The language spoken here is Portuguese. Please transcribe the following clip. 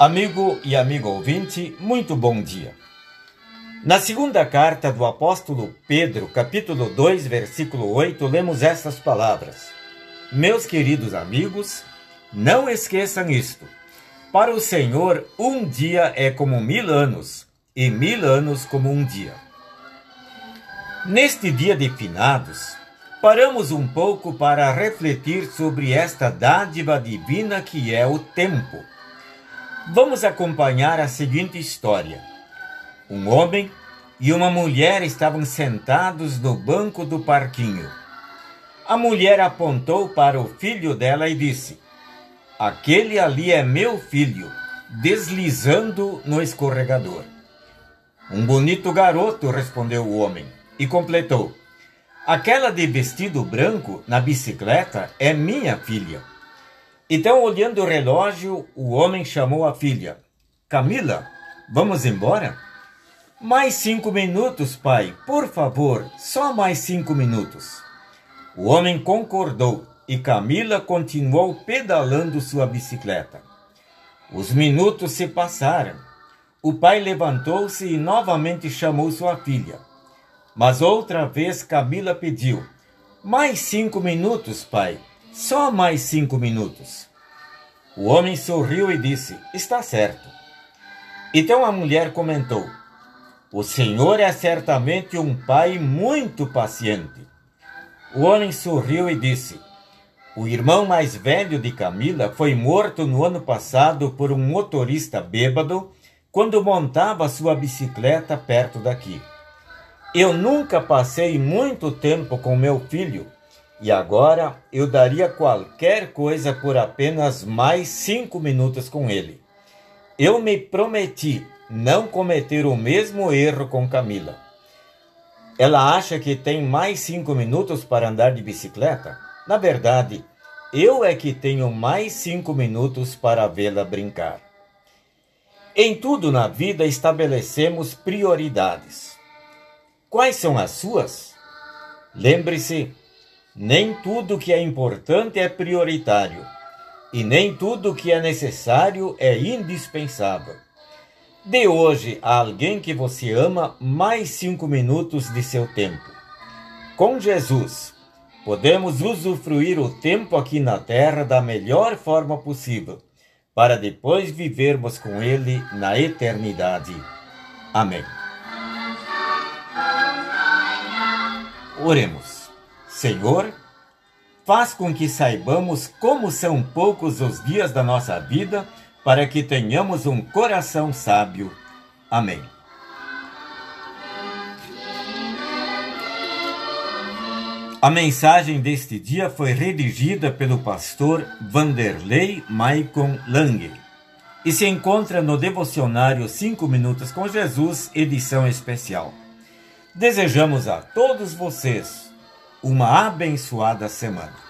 Amigo e amigo ouvinte, muito bom dia. Na segunda carta do apóstolo Pedro, capítulo 2, versículo 8, lemos estas palavras: Meus queridos amigos, não esqueçam isto. Para o Senhor, um dia é como mil anos, e mil anos como um dia. Neste dia de finados, paramos um pouco para refletir sobre esta dádiva divina que é o tempo Vamos acompanhar a seguinte história. Um homem e uma mulher estavam sentados no banco do parquinho. A mulher apontou para o filho dela e disse: Aquele ali é meu filho, deslizando no escorregador. Um bonito garoto, respondeu o homem, e completou: Aquela de vestido branco na bicicleta é minha filha. Então, olhando o relógio, o homem chamou a filha. Camila, vamos embora? Mais cinco minutos, pai, por favor, só mais cinco minutos. O homem concordou e Camila continuou pedalando sua bicicleta. Os minutos se passaram. O pai levantou-se e novamente chamou sua filha. Mas outra vez Camila pediu: Mais cinco minutos, pai. Só mais cinco minutos. O homem sorriu e disse: Está certo. Então a mulher comentou: O senhor é certamente um pai muito paciente. O homem sorriu e disse: O irmão mais velho de Camila foi morto no ano passado por um motorista bêbado quando montava sua bicicleta perto daqui. Eu nunca passei muito tempo com meu filho e agora eu daria qualquer coisa por apenas mais cinco minutos com ele. Eu me prometi não cometer o mesmo erro com Camila. Ela acha que tem mais cinco minutos para andar de bicicleta? Na verdade, eu é que tenho mais cinco minutos para vê-la brincar. Em tudo na vida estabelecemos prioridades. Quais são as suas? Lembre-se nem tudo que é importante é prioritário, e nem tudo que é necessário é indispensável. Dê hoje a alguém que você ama mais cinco minutos de seu tempo. Com Jesus, podemos usufruir o tempo aqui na terra da melhor forma possível, para depois vivermos com Ele na eternidade. Amém. Oremos. Senhor, faz com que saibamos como são poucos os dias da nossa vida, para que tenhamos um coração sábio. Amém. A mensagem deste dia foi redigida pelo pastor Vanderlei Maicon Lange e se encontra no devocionário 5 Minutos com Jesus, edição especial. Desejamos a todos vocês uma abençoada semana.